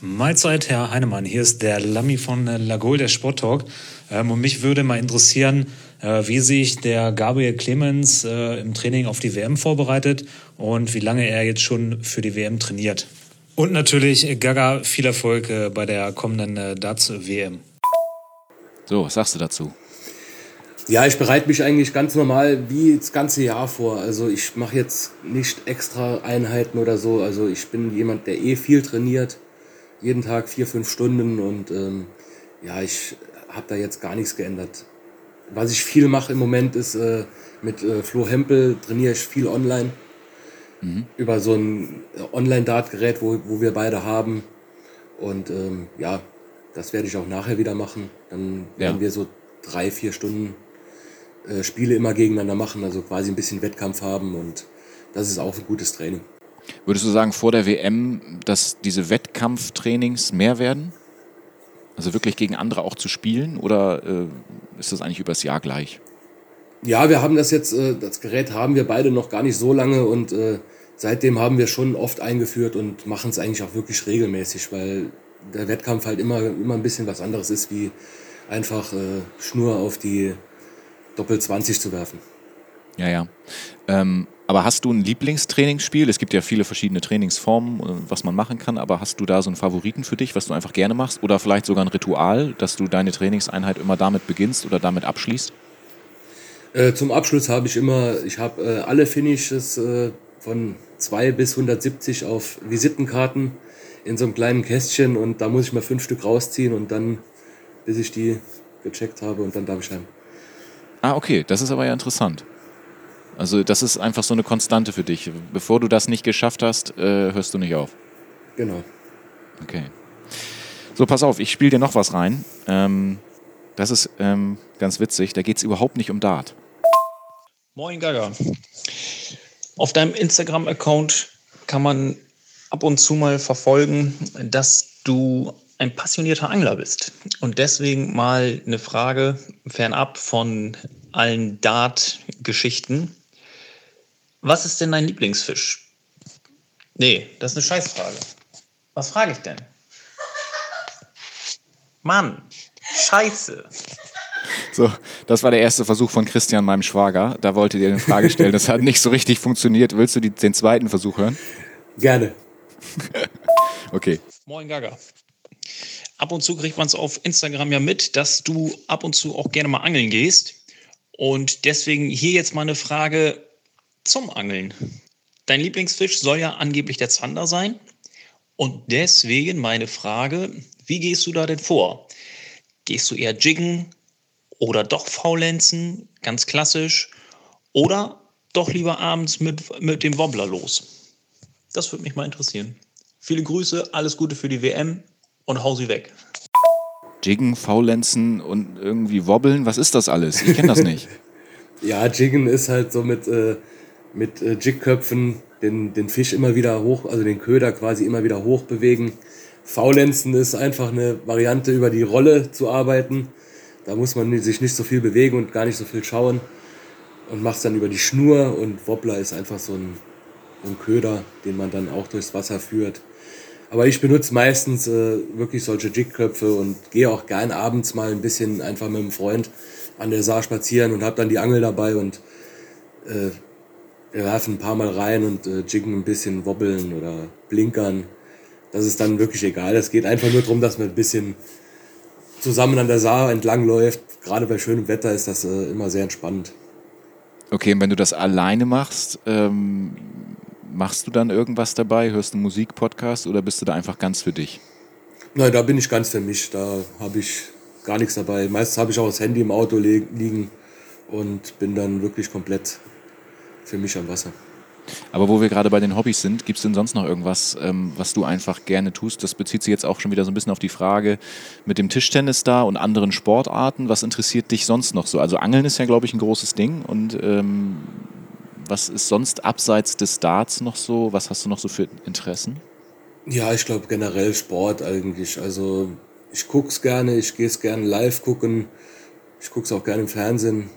Mahlzeit, Herr Heinemann. Hier ist der Lammi von Lagol, der Sporttalk. Ähm, und mich würde mal interessieren, äh, wie sich der Gabriel Clemens äh, im Training auf die WM vorbereitet und wie lange er jetzt schon für die WM trainiert. Und natürlich, Gaga, viel Erfolg äh, bei der kommenden Darts-WM. So, was sagst du dazu? Ja, ich bereite mich eigentlich ganz normal wie das ganze Jahr vor. Also ich mache jetzt nicht extra Einheiten oder so. Also ich bin jemand, der eh viel trainiert. Jeden Tag vier, fünf Stunden und ähm, ja, ich habe da jetzt gar nichts geändert. Was ich viel mache im Moment ist, äh, mit äh, Flo Hempel trainiere ich viel online. Mhm. Über so ein äh, Online-Dart-Gerät, wo, wo wir beide haben. Und ähm, ja, das werde ich auch nachher wieder machen. Dann werden ja. wir so drei, vier Stunden äh, Spiele immer gegeneinander machen, also quasi ein bisschen Wettkampf haben und das ist auch ein gutes Training. Würdest du sagen, vor der WM, dass diese Wettkampftrainings mehr werden? Also wirklich gegen andere auch zu spielen oder äh, ist das eigentlich übers Jahr gleich? Ja, wir haben das jetzt, äh, das Gerät haben wir beide noch gar nicht so lange und äh, seitdem haben wir schon oft eingeführt und machen es eigentlich auch wirklich regelmäßig, weil der Wettkampf halt immer, immer ein bisschen was anderes ist, wie einfach äh, Schnur auf die Doppel 20 zu werfen. Ja, ja. Ähm, aber hast du ein Lieblingstrainingsspiel? Es gibt ja viele verschiedene Trainingsformen, äh, was man machen kann, aber hast du da so einen Favoriten für dich, was du einfach gerne machst? Oder vielleicht sogar ein Ritual, dass du deine Trainingseinheit immer damit beginnst oder damit abschließt? Äh, zum Abschluss habe ich immer, ich habe äh, alle Finishes äh, von 2 bis 170 auf Visitenkarten in so einem kleinen Kästchen und da muss ich mal fünf Stück rausziehen und dann, bis ich die gecheckt habe und dann darf ich heim. Ah, okay, das ist aber ja interessant. Also das ist einfach so eine Konstante für dich. Bevor du das nicht geschafft hast, äh, hörst du nicht auf. Genau. Okay. So, pass auf, ich spiele dir noch was rein. Ähm, das ist ähm, ganz witzig. Da geht es überhaupt nicht um Dart. Moin Gaga. Auf deinem Instagram-Account kann man ab und zu mal verfolgen, dass du ein passionierter Angler bist. Und deswegen mal eine Frage fernab von allen Dart-Geschichten. Was ist denn dein Lieblingsfisch? Nee, das ist eine Scheißfrage. Was frage ich denn? Mann, Scheiße. So, das war der erste Versuch von Christian, meinem Schwager. Da wollte dir eine Frage stellen. Das hat nicht so richtig funktioniert. Willst du die, den zweiten Versuch hören? Gerne. okay. Moin Gaga ab und zu kriegt man es auf Instagram ja mit, dass du ab und zu auch gerne mal angeln gehst. Und deswegen hier jetzt mal eine Frage zum Angeln. Dein Lieblingsfisch soll ja angeblich der Zander sein. Und deswegen meine Frage, wie gehst du da denn vor? Gehst du eher jiggen oder doch faulenzen, ganz klassisch? Oder doch lieber abends mit, mit dem Wobbler los? Das würde mich mal interessieren. Viele Grüße, alles Gute für die WM und hau sie weg. Jiggen, Faulenzen und irgendwie wobbeln, was ist das alles? Ich kenne das nicht. ja, Jiggen ist halt so mit, äh, mit äh, Jigköpfen den, den Fisch immer wieder hoch, also den Köder quasi immer wieder hoch bewegen. Faulenzen ist einfach eine Variante, über die Rolle zu arbeiten. Da muss man sich nicht so viel bewegen und gar nicht so viel schauen. Und macht es dann über die Schnur und Wobbler ist einfach so ein, ein Köder, den man dann auch durchs Wasser führt. Aber ich benutze meistens äh, wirklich solche Jigköpfe und gehe auch gern abends mal ein bisschen einfach mit einem Freund an der Saar spazieren und habe dann die Angel dabei und äh, wir werfen ein paar Mal rein und äh, jiggen ein bisschen wobbeln oder blinkern. Das ist dann wirklich egal. Es geht einfach nur darum, dass man ein bisschen zusammen an der Saar entlang läuft. Gerade bei schönem Wetter ist das äh, immer sehr entspannt. Okay, und wenn du das alleine machst, ähm, Machst du dann irgendwas dabei? Hörst du Musik, Podcast oder bist du da einfach ganz für dich? Nein, da bin ich ganz für mich. Da habe ich gar nichts dabei. Meistens habe ich auch das Handy im Auto liegen und bin dann wirklich komplett für mich am Wasser. Aber wo wir gerade bei den Hobbys sind, gibt es denn sonst noch irgendwas, ähm, was du einfach gerne tust? Das bezieht sich jetzt auch schon wieder so ein bisschen auf die Frage mit dem Tischtennis da und anderen Sportarten. Was interessiert dich sonst noch so? Also Angeln ist ja, glaube ich, ein großes Ding. Und ähm, was ist sonst abseits des Darts noch so? Was hast du noch so für Interessen? Ja, ich glaube generell Sport eigentlich. Also ich gucke es gerne, ich gehe es gerne live gucken. Ich gucke es auch gerne im Fernsehen.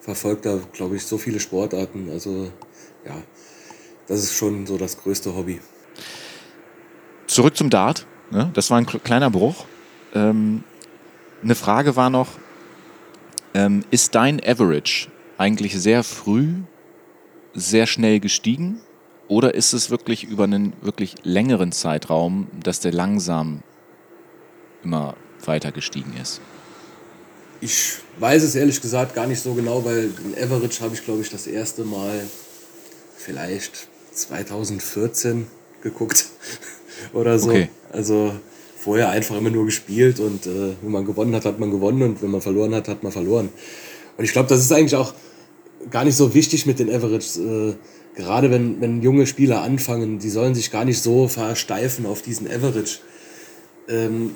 Verfolge da, glaube ich, so viele Sportarten. Also ja, das ist schon so das größte Hobby. Zurück zum Dart. Ne? Das war ein kleiner Bruch. Ähm, eine Frage war noch, ähm, ist dein Average eigentlich sehr früh, sehr schnell gestiegen? Oder ist es wirklich über einen wirklich längeren Zeitraum, dass der langsam immer weiter gestiegen ist? Ich weiß es ehrlich gesagt gar nicht so genau, weil den Average habe ich, glaube ich, das erste Mal vielleicht 2014 geguckt oder so. Okay. Also vorher einfach immer nur gespielt und äh, wenn man gewonnen hat, hat man gewonnen und wenn man verloren hat, hat man verloren. Und ich glaube, das ist eigentlich auch gar nicht so wichtig mit den Averages. Äh, gerade wenn, wenn junge Spieler anfangen, die sollen sich gar nicht so versteifen auf diesen Average. Ähm,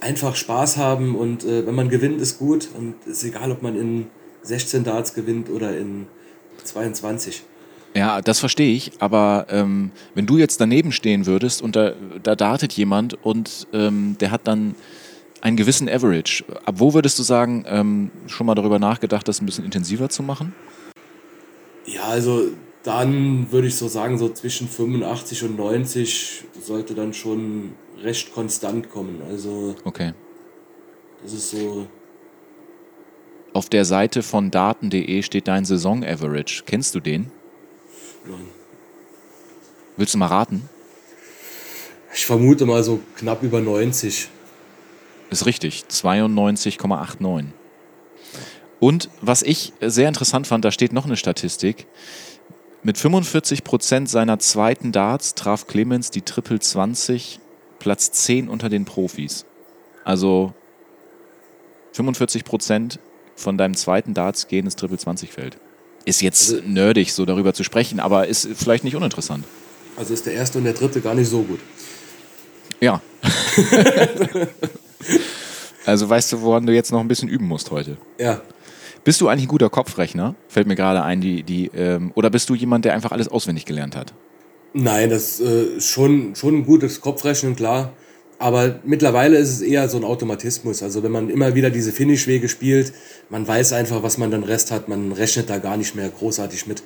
einfach Spaß haben und äh, wenn man gewinnt, ist gut und es ist egal, ob man in 16 Darts gewinnt oder in 22. Ja, das verstehe ich, aber ähm, wenn du jetzt daneben stehen würdest und da, da dartet jemand und ähm, der hat dann einen gewissen Average, ab wo würdest du sagen, ähm, schon mal darüber nachgedacht, das ein bisschen intensiver zu machen? Ja, also dann würde ich so sagen, so zwischen 85 und 90 sollte dann schon recht konstant kommen. Also okay. das ist so. Auf der Seite von daten.de steht dein Saison-Average. Kennst du den? Nein. Willst du mal raten? Ich vermute mal so knapp über 90. Ist richtig, 92,89. Und was ich sehr interessant fand, da steht noch eine Statistik. Mit 45 Prozent seiner zweiten Darts traf Clemens die Triple 20, Platz 10 unter den Profis. Also 45 Prozent von deinem zweiten Darts gehen ins Triple 20 Feld. Ist jetzt also, nerdig, so darüber zu sprechen, aber ist vielleicht nicht uninteressant. Also ist der erste und der dritte gar nicht so gut. Ja. also weißt du, woran du jetzt noch ein bisschen üben musst heute? Ja. Bist du eigentlich ein guter Kopfrechner? Fällt mir gerade ein, die, die, ähm, oder bist du jemand, der einfach alles auswendig gelernt hat? Nein, das äh, ist schon, schon ein gutes Kopfrechnen, klar. Aber mittlerweile ist es eher so ein Automatismus. Also wenn man immer wieder diese Finishwege spielt, man weiß einfach, was man dann Rest hat. Man rechnet da gar nicht mehr großartig mit.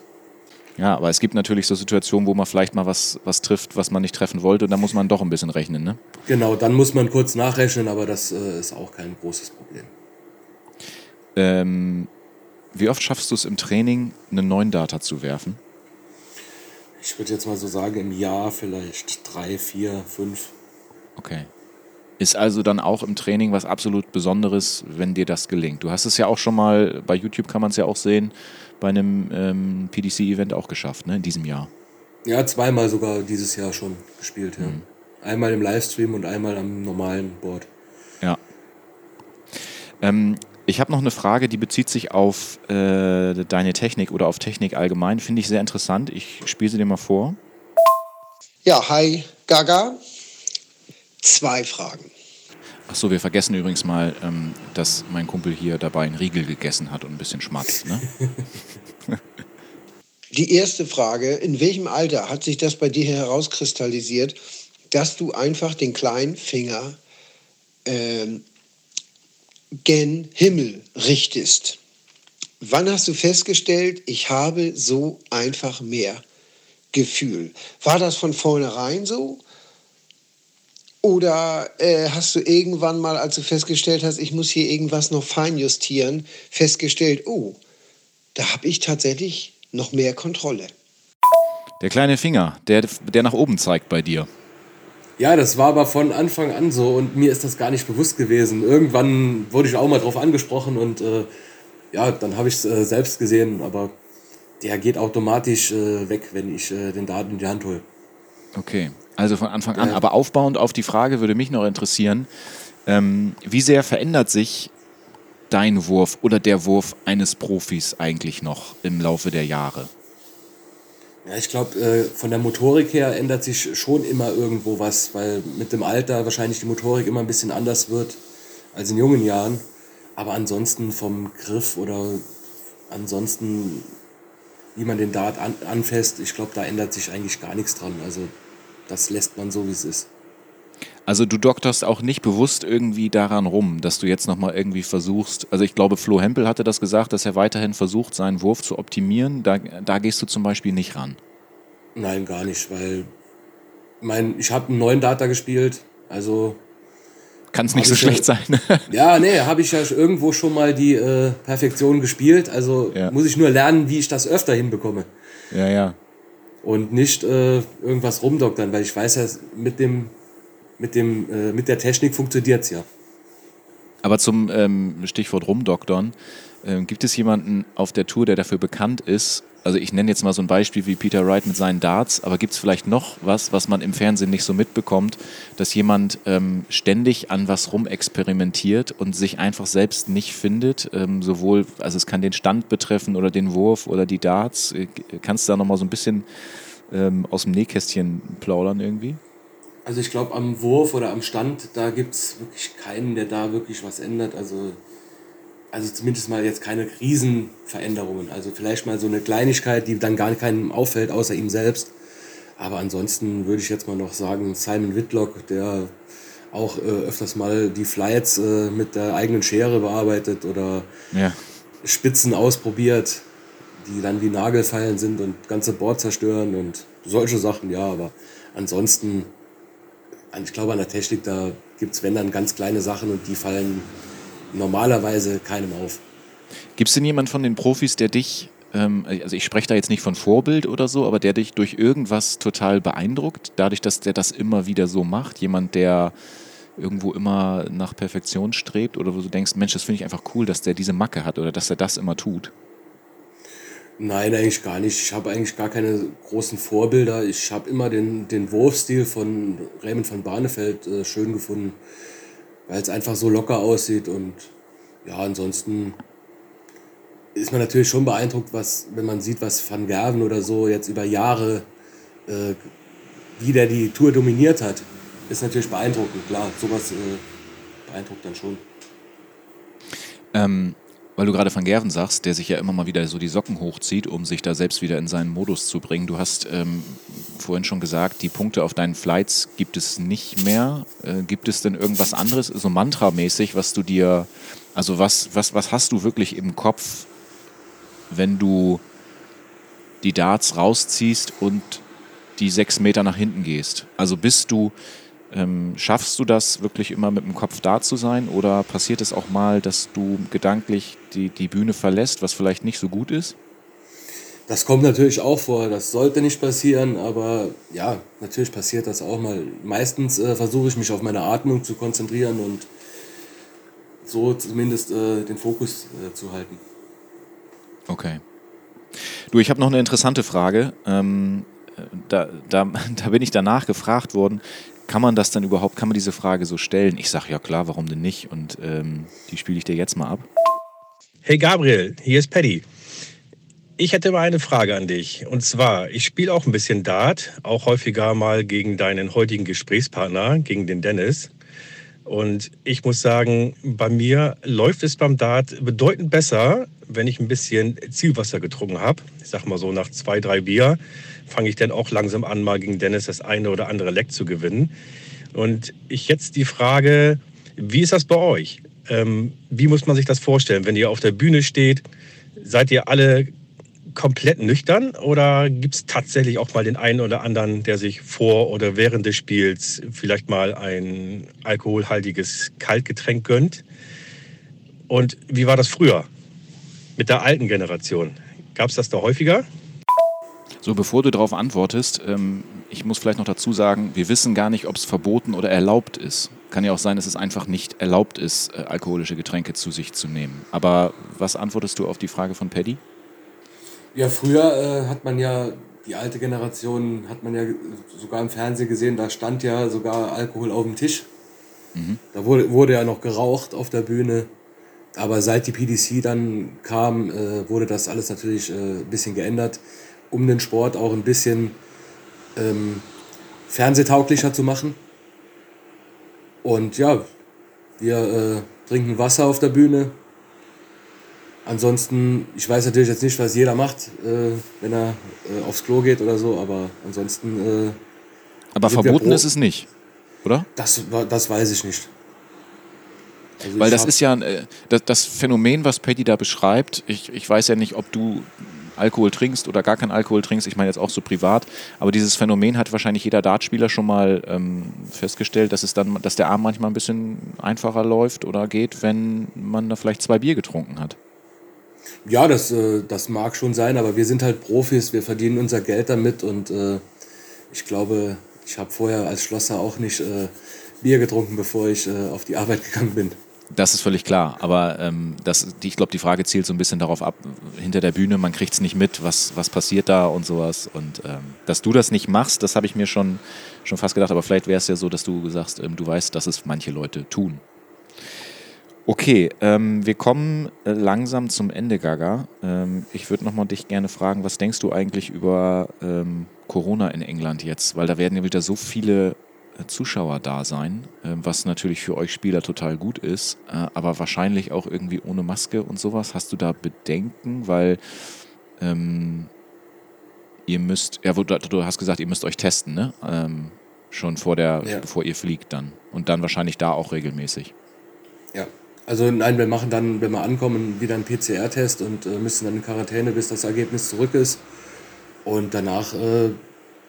Ja, aber es gibt natürlich so Situationen, wo man vielleicht mal was, was trifft, was man nicht treffen wollte. Und dann muss man doch ein bisschen rechnen, ne? Genau, dann muss man kurz nachrechnen, aber das äh, ist auch kein großes Problem. Ähm, wie oft schaffst du es im Training, einen neuen Data zu werfen? Ich würde jetzt mal so sagen, im Jahr vielleicht drei, vier, fünf. Okay. Ist also dann auch im Training was absolut Besonderes, wenn dir das gelingt. Du hast es ja auch schon mal, bei YouTube kann man es ja auch sehen, bei einem ähm, PDC-Event auch geschafft, ne, in diesem Jahr. Ja, zweimal sogar dieses Jahr schon gespielt, ja. Mhm. Einmal im Livestream und einmal am normalen Board. Ja. Ähm, ich habe noch eine Frage, die bezieht sich auf äh, deine Technik oder auf Technik allgemein. Finde ich sehr interessant. Ich spiele sie dir mal vor. Ja, hi Gaga. Zwei Fragen. Achso, wir vergessen übrigens mal, ähm, dass mein Kumpel hier dabei einen Riegel gegessen hat und ein bisschen schmatzt. Ne? Die erste Frage, in welchem Alter hat sich das bei dir herauskristallisiert, dass du einfach den kleinen Finger ähm, gen Himmel richtest? Wann hast du festgestellt, ich habe so einfach mehr Gefühl? War das von vornherein so? Oder äh, hast du irgendwann mal, als du festgestellt hast, ich muss hier irgendwas noch feinjustieren, festgestellt, oh, da habe ich tatsächlich noch mehr Kontrolle? Der kleine Finger, der, der nach oben zeigt bei dir. Ja, das war aber von Anfang an so und mir ist das gar nicht bewusst gewesen. Irgendwann wurde ich auch mal drauf angesprochen und äh, ja, dann habe ich es äh, selbst gesehen, aber der geht automatisch äh, weg, wenn ich äh, den Daten in die Hand hole. Okay, also von Anfang an. Aber aufbauend auf die Frage würde mich noch interessieren, ähm, wie sehr verändert sich dein Wurf oder der Wurf eines Profis eigentlich noch im Laufe der Jahre? Ja, ich glaube, äh, von der Motorik her ändert sich schon immer irgendwo was, weil mit dem Alter wahrscheinlich die Motorik immer ein bisschen anders wird als in jungen Jahren. Aber ansonsten vom Griff oder ansonsten, wie man den Dart an, anfasst, ich glaube, da ändert sich eigentlich gar nichts dran. Also das lässt man so, wie es ist. Also du dokterst auch nicht bewusst irgendwie daran rum, dass du jetzt nochmal irgendwie versuchst, also ich glaube, Flo Hempel hatte das gesagt, dass er weiterhin versucht, seinen Wurf zu optimieren. Da, da gehst du zum Beispiel nicht ran. Nein, gar nicht, weil mein, ich habe einen neuen Data gespielt, also kann es nicht so schlecht ja, sein. ja, nee, habe ich ja irgendwo schon mal die äh, Perfektion gespielt. Also ja. muss ich nur lernen, wie ich das öfter hinbekomme. Ja, ja. Und nicht äh, irgendwas rumdoktern, weil ich weiß ja, mit dem mit, dem, äh, mit der Technik funktioniert es ja. Aber zum ähm, Stichwort Rumdoktern, äh, gibt es jemanden auf der Tour, der dafür bekannt ist? Also ich nenne jetzt mal so ein Beispiel wie Peter Wright mit seinen Darts, aber gibt es vielleicht noch was, was man im Fernsehen nicht so mitbekommt, dass jemand ähm, ständig an was rumexperimentiert und sich einfach selbst nicht findet, ähm, sowohl, also es kann den Stand betreffen oder den Wurf oder die Darts. Äh, kannst du da nochmal so ein bisschen ähm, aus dem Nähkästchen plaudern irgendwie? Also ich glaube, am Wurf oder am Stand, da gibt es wirklich keinen, der da wirklich was ändert. Also, also zumindest mal jetzt keine Riesenveränderungen. Also vielleicht mal so eine Kleinigkeit, die dann gar keinem auffällt, außer ihm selbst. Aber ansonsten würde ich jetzt mal noch sagen, Simon Whitlock, der auch äh, öfters mal die Flights äh, mit der eigenen Schere bearbeitet oder ja. Spitzen ausprobiert, die dann wie Nagelfeilen sind und ganze Board zerstören und solche Sachen, ja, aber ansonsten ich glaube, an der Technik, da gibt es, wenn dann, ganz kleine Sachen und die fallen normalerweise keinem auf. Gibt es denn jemand von den Profis, der dich, ähm, also ich spreche da jetzt nicht von Vorbild oder so, aber der dich durch irgendwas total beeindruckt, dadurch, dass der das immer wieder so macht? Jemand, der irgendwo immer nach Perfektion strebt oder wo du denkst, Mensch, das finde ich einfach cool, dass der diese Macke hat oder dass er das immer tut? Nein, eigentlich gar nicht. Ich habe eigentlich gar keine großen Vorbilder. Ich habe immer den, den Wurfstil von Raymond van Barneveld äh, schön gefunden, weil es einfach so locker aussieht. Und ja, ansonsten ist man natürlich schon beeindruckt, was, wenn man sieht, was Van Gerven oder so jetzt über Jahre, äh, wie die Tour dominiert hat. Ist natürlich beeindruckend, klar. Sowas äh, beeindruckt dann schon. Ähm, weil du gerade Van Gerven sagst, der sich ja immer mal wieder so die Socken hochzieht, um sich da selbst wieder in seinen Modus zu bringen. Du hast ähm, vorhin schon gesagt, die Punkte auf deinen Flights gibt es nicht mehr. Äh, gibt es denn irgendwas anderes, so mantramäßig, was du dir, also was, was, was hast du wirklich im Kopf, wenn du die Darts rausziehst und die sechs Meter nach hinten gehst? Also bist du ähm, schaffst du das wirklich immer mit dem Kopf da zu sein oder passiert es auch mal, dass du gedanklich die, die Bühne verlässt, was vielleicht nicht so gut ist? Das kommt natürlich auch vor. Das sollte nicht passieren, aber ja, natürlich passiert das auch mal. Meistens äh, versuche ich mich auf meine Atmung zu konzentrieren und so zumindest äh, den Fokus äh, zu halten. Okay. Du, ich habe noch eine interessante Frage. Ähm, äh, da, da, da bin ich danach gefragt worden kann man das dann überhaupt, kann man diese Frage so stellen? Ich sage ja klar, warum denn nicht? Und ähm, die spiele ich dir jetzt mal ab. Hey Gabriel, hier ist Paddy. Ich hätte mal eine Frage an dich. Und zwar, ich spiele auch ein bisschen Dart, auch häufiger mal gegen deinen heutigen Gesprächspartner, gegen den Dennis. Und ich muss sagen, bei mir läuft es beim Dart bedeutend besser, wenn ich ein bisschen Zielwasser getrunken habe. Ich sag mal so nach zwei, drei Bier fange ich dann auch langsam an, mal gegen Dennis das eine oder andere Leck zu gewinnen. Und ich jetzt die Frage, wie ist das bei euch? Ähm, wie muss man sich das vorstellen, wenn ihr auf der Bühne steht? Seid ihr alle komplett nüchtern oder gibt es tatsächlich auch mal den einen oder anderen, der sich vor oder während des Spiels vielleicht mal ein alkoholhaltiges Kaltgetränk gönnt? Und wie war das früher mit der alten Generation? Gab es das da häufiger? So, bevor du darauf antwortest, ähm, ich muss vielleicht noch dazu sagen, wir wissen gar nicht, ob es verboten oder erlaubt ist. Kann ja auch sein, dass es einfach nicht erlaubt ist, äh, alkoholische Getränke zu sich zu nehmen. Aber was antwortest du auf die Frage von Paddy? Ja, früher äh, hat man ja, die alte Generation hat man ja sogar im Fernsehen gesehen, da stand ja sogar Alkohol auf dem Tisch. Mhm. Da wurde, wurde ja noch geraucht auf der Bühne. Aber seit die PDC dann kam, äh, wurde das alles natürlich äh, ein bisschen geändert. Um den Sport auch ein bisschen ähm, fernsehtauglicher zu machen. Und ja, wir äh, trinken Wasser auf der Bühne. Ansonsten, ich weiß natürlich jetzt nicht, was jeder macht, äh, wenn er äh, aufs Klo geht oder so, aber ansonsten. Äh, aber verboten ist es nicht, oder? Das, das weiß ich nicht. Also Weil das ist ja äh, das, das, Phänomen, was Patty da beschreibt. Ich, ich weiß ja nicht, ob du Alkohol trinkst oder gar keinen Alkohol trinkst. Ich meine jetzt auch so privat. Aber dieses Phänomen hat wahrscheinlich jeder Dartspieler schon mal ähm, festgestellt, dass es dann, dass der Arm manchmal ein bisschen einfacher läuft oder geht, wenn man da vielleicht zwei Bier getrunken hat. Ja, das, äh, das mag schon sein, aber wir sind halt Profis, wir verdienen unser Geld damit und äh, ich glaube, ich habe vorher als Schlosser auch nicht äh, Bier getrunken, bevor ich äh, auf die Arbeit gegangen bin. Das ist völlig klar, aber ähm, das, die, ich glaube, die Frage zielt so ein bisschen darauf ab, hinter der Bühne, man kriegt es nicht mit, was, was passiert da und sowas. Und ähm, dass du das nicht machst, das habe ich mir schon, schon fast gedacht, aber vielleicht wäre es ja so, dass du sagst, ähm, du weißt, dass es manche Leute tun. Okay, ähm, wir kommen äh, langsam zum Ende, Gaga. Ähm, ich würde nochmal dich gerne fragen, was denkst du eigentlich über ähm, Corona in England jetzt? Weil da werden ja wieder so viele Zuschauer da sein, ähm, was natürlich für euch Spieler total gut ist, äh, aber wahrscheinlich auch irgendwie ohne Maske und sowas. Hast du da Bedenken, weil ähm, ihr müsst, ja, du hast gesagt, ihr müsst euch testen, ne? Ähm, schon vor der, ja. bevor ihr fliegt dann. Und dann wahrscheinlich da auch regelmäßig. Ja. Also nein, wir machen dann, wenn wir ankommen, wieder einen PCR-Test und äh, müssen dann in Quarantäne, bis das Ergebnis zurück ist. Und danach äh,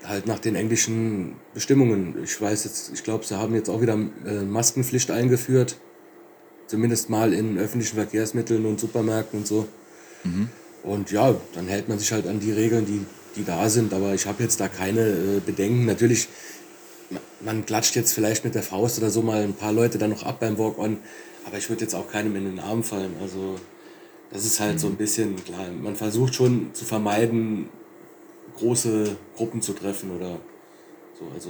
halt nach den englischen Bestimmungen. Ich weiß jetzt, ich glaube, sie haben jetzt auch wieder äh, Maskenpflicht eingeführt. Zumindest mal in öffentlichen Verkehrsmitteln und Supermärkten und so. Mhm. Und ja, dann hält man sich halt an die Regeln, die, die da sind. Aber ich habe jetzt da keine äh, Bedenken. Natürlich, man klatscht jetzt vielleicht mit der Faust oder so mal ein paar Leute dann noch ab beim Walk-On. Aber ich würde jetzt auch keinem in den Arm fallen. Also das ist halt mhm. so ein bisschen klar. Man versucht schon zu vermeiden, große Gruppen zu treffen oder so. Also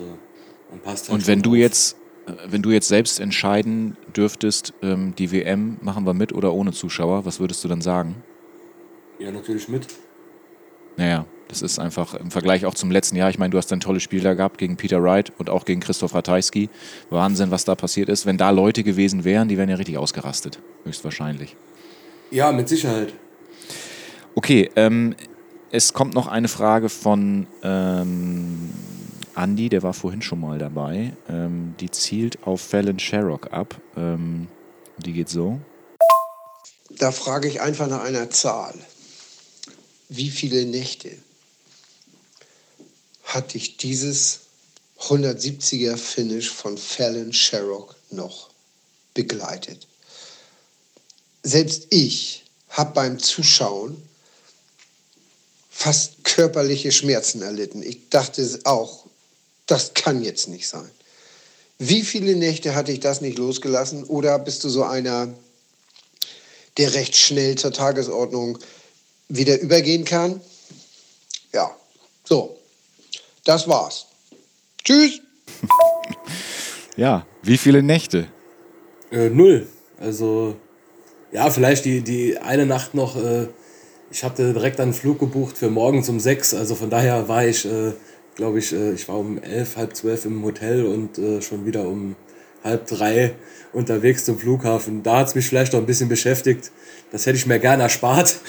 man passt halt Und wenn du auf. jetzt, äh, wenn du jetzt selbst entscheiden dürftest, ähm, die WM machen wir mit oder ohne Zuschauer, was würdest du dann sagen? Ja, natürlich mit. Naja, das ist einfach im Vergleich auch zum letzten Jahr. Ich meine, du hast ein tolles Spiel da gehabt gegen Peter Wright und auch gegen Christoph Ratajski. Wahnsinn, was da passiert ist. Wenn da Leute gewesen wären, die wären ja richtig ausgerastet, höchstwahrscheinlich. Ja, mit Sicherheit. Okay, ähm, es kommt noch eine Frage von ähm, Andy, der war vorhin schon mal dabei. Ähm, die zielt auf Fallon Sherrock ab. Ähm, die geht so. Da frage ich einfach nach einer Zahl. Wie viele Nächte hat dich dieses 170er Finish von Fallon Sherrock noch begleitet? Selbst ich habe beim Zuschauen fast körperliche Schmerzen erlitten. Ich dachte auch, das kann jetzt nicht sein. Wie viele Nächte hatte ich das nicht losgelassen? Oder bist du so einer, der recht schnell zur Tagesordnung wieder übergehen kann? Ja, so, das war's. Tschüss. ja, wie viele Nächte? Äh, null. Also, ja, vielleicht die, die eine Nacht noch. Äh ich hatte direkt einen Flug gebucht für morgens um sechs. Also von daher war ich, äh, glaube ich, äh, ich war um elf, halb zwölf im Hotel und äh, schon wieder um halb drei unterwegs zum Flughafen. Da hat es mich vielleicht noch ein bisschen beschäftigt. Das hätte ich mir gerne erspart.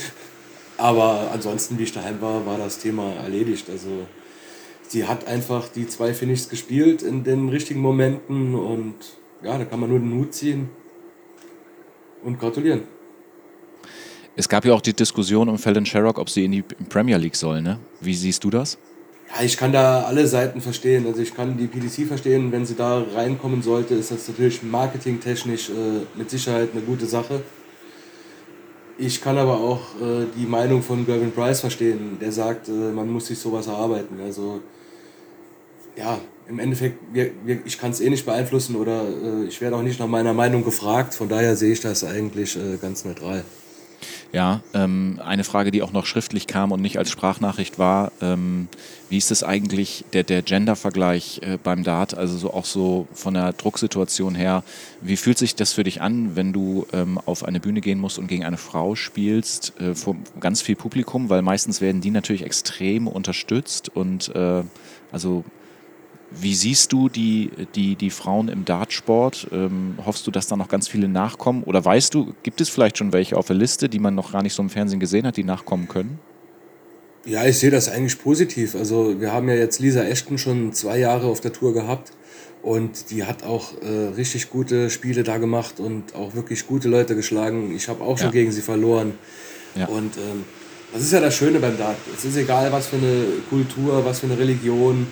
Aber ansonsten, wie ich daheim war, war das Thema erledigt. Also sie hat einfach die zwei Finishes gespielt in den richtigen Momenten und ja, da kann man nur den Hut ziehen und gratulieren. Es gab ja auch die Diskussion um Fallon Sherrock, ob sie in die Premier League soll. Ne? Wie siehst du das? Ja, ich kann da alle Seiten verstehen. Also ich kann die PDC verstehen, wenn sie da reinkommen sollte, ist das natürlich marketingtechnisch äh, mit Sicherheit eine gute Sache. Ich kann aber auch äh, die Meinung von Gervin Price verstehen, der sagt, äh, man muss sich sowas erarbeiten. Also ja, im Endeffekt, wir, wir, ich kann es eh nicht beeinflussen oder äh, ich werde auch nicht nach meiner Meinung gefragt. Von daher sehe ich das eigentlich äh, ganz neutral. Ja, ähm, eine Frage, die auch noch schriftlich kam und nicht als Sprachnachricht war, ähm, wie ist es eigentlich, der, der Gender-Vergleich äh, beim Dart, also so auch so von der Drucksituation her, wie fühlt sich das für dich an, wenn du ähm, auf eine Bühne gehen musst und gegen eine Frau spielst, äh, vor ganz viel Publikum, weil meistens werden die natürlich extrem unterstützt und äh, also wie siehst du die, die, die Frauen im Dartsport? Ähm, hoffst du, dass da noch ganz viele nachkommen? Oder weißt du, gibt es vielleicht schon welche auf der Liste, die man noch gar nicht so im Fernsehen gesehen hat, die nachkommen können? Ja, ich sehe das eigentlich positiv. Also wir haben ja jetzt Lisa Ashton schon zwei Jahre auf der Tour gehabt und die hat auch äh, richtig gute Spiele da gemacht und auch wirklich gute Leute geschlagen. Ich habe auch schon ja. gegen sie verloren. Ja. Und ähm, das ist ja das Schöne beim Dart. Es ist egal, was für eine Kultur, was für eine Religion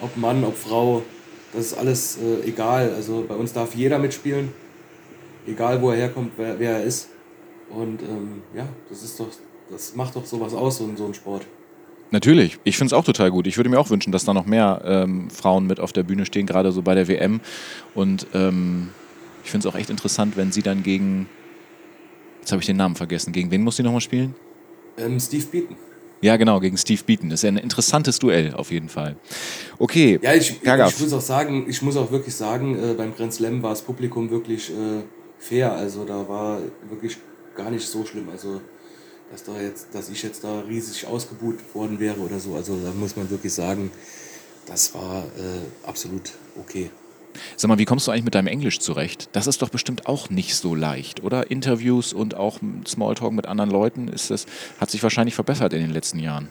ob Mann, ob Frau, das ist alles äh, egal. Also bei uns darf jeder mitspielen, egal wo er herkommt, wer, wer er ist. Und ähm, ja, das ist doch, das macht doch sowas aus, so, so ein Sport. Natürlich, ich finde es auch total gut. Ich würde mir auch wünschen, dass da noch mehr ähm, Frauen mit auf der Bühne stehen, gerade so bei der WM. Und ähm, ich finde es auch echt interessant, wenn sie dann gegen, jetzt habe ich den Namen vergessen, gegen wen muss sie nochmal spielen? Ähm, Steve Beaton. Ja, genau, gegen Steve Beaton. Das ist ja ein interessantes Duell auf jeden Fall. Okay. Ja, ich, ich muss auch sagen, ich muss auch wirklich sagen, äh, beim Grand Slam war das Publikum wirklich äh, fair. Also da war wirklich gar nicht so schlimm. Also dass da jetzt, dass ich jetzt da riesig ausgebucht worden wäre oder so. Also da muss man wirklich sagen, das war äh, absolut okay. Sag mal, wie kommst du eigentlich mit deinem Englisch zurecht? Das ist doch bestimmt auch nicht so leicht, oder? Interviews und auch Smalltalk mit anderen Leuten, ist das, hat sich wahrscheinlich verbessert in den letzten Jahren.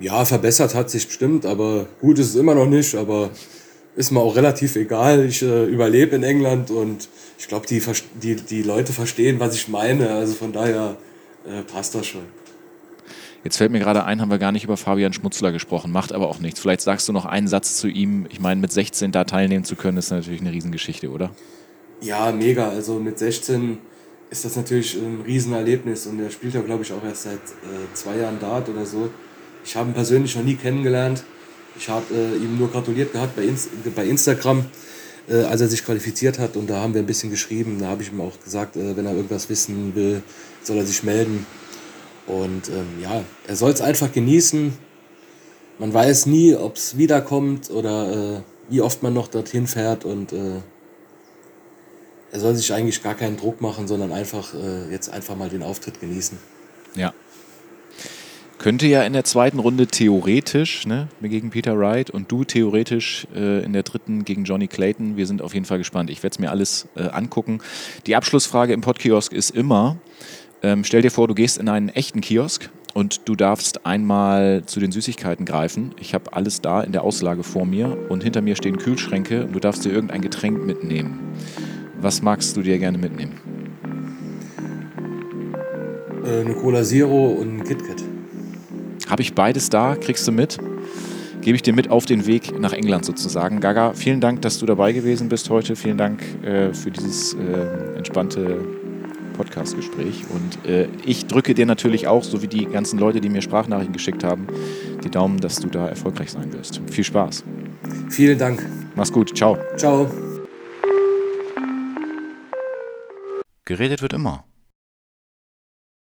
Ja, verbessert hat sich bestimmt, aber gut ist es immer noch nicht, aber ist mir auch relativ egal. Ich äh, überlebe in England und ich glaube, die, die, die Leute verstehen, was ich meine. Also von daher äh, passt das schon. Jetzt fällt mir gerade ein, haben wir gar nicht über Fabian Schmutzler gesprochen, macht aber auch nichts. Vielleicht sagst du noch einen Satz zu ihm. Ich meine, mit 16 da teilnehmen zu können, ist natürlich eine Riesengeschichte, oder? Ja, mega. Also mit 16 ist das natürlich ein Riesenerlebnis und er spielt ja, glaube ich, auch erst seit äh, zwei Jahren Dart oder so. Ich habe ihn persönlich noch nie kennengelernt. Ich habe äh, ihm nur gratuliert gehabt bei, Inst bei Instagram, äh, als er sich qualifiziert hat und da haben wir ein bisschen geschrieben. Da habe ich ihm auch gesagt, äh, wenn er irgendwas wissen will, soll er sich melden. Und ähm, ja, er soll es einfach genießen. Man weiß nie, ob es wiederkommt oder äh, wie oft man noch dorthin fährt. Und äh, er soll sich eigentlich gar keinen Druck machen, sondern einfach äh, jetzt einfach mal den Auftritt genießen. Ja. Könnte ja in der zweiten Runde theoretisch ne, gegen Peter Wright und du theoretisch äh, in der dritten gegen Johnny Clayton. Wir sind auf jeden Fall gespannt. Ich werde es mir alles äh, angucken. Die Abschlussfrage im Podkiosk ist immer, ähm, stell dir vor, du gehst in einen echten Kiosk und du darfst einmal zu den Süßigkeiten greifen. Ich habe alles da in der Auslage vor mir und hinter mir stehen Kühlschränke und du darfst dir irgendein Getränk mitnehmen. Was magst du dir gerne mitnehmen? Äh, eine Cola Zero und ein KitKat. Habe ich beides da? Kriegst du mit? Gebe ich dir mit auf den Weg nach England sozusagen. Gaga, vielen Dank, dass du dabei gewesen bist heute. Vielen Dank äh, für dieses äh, entspannte Podcast-Gespräch. Und äh, ich drücke dir natürlich auch, so wie die ganzen Leute, die mir Sprachnachrichten geschickt haben, die Daumen, dass du da erfolgreich sein wirst. Viel Spaß. Vielen Dank. Mach's gut. Ciao. Ciao. Geredet wird immer.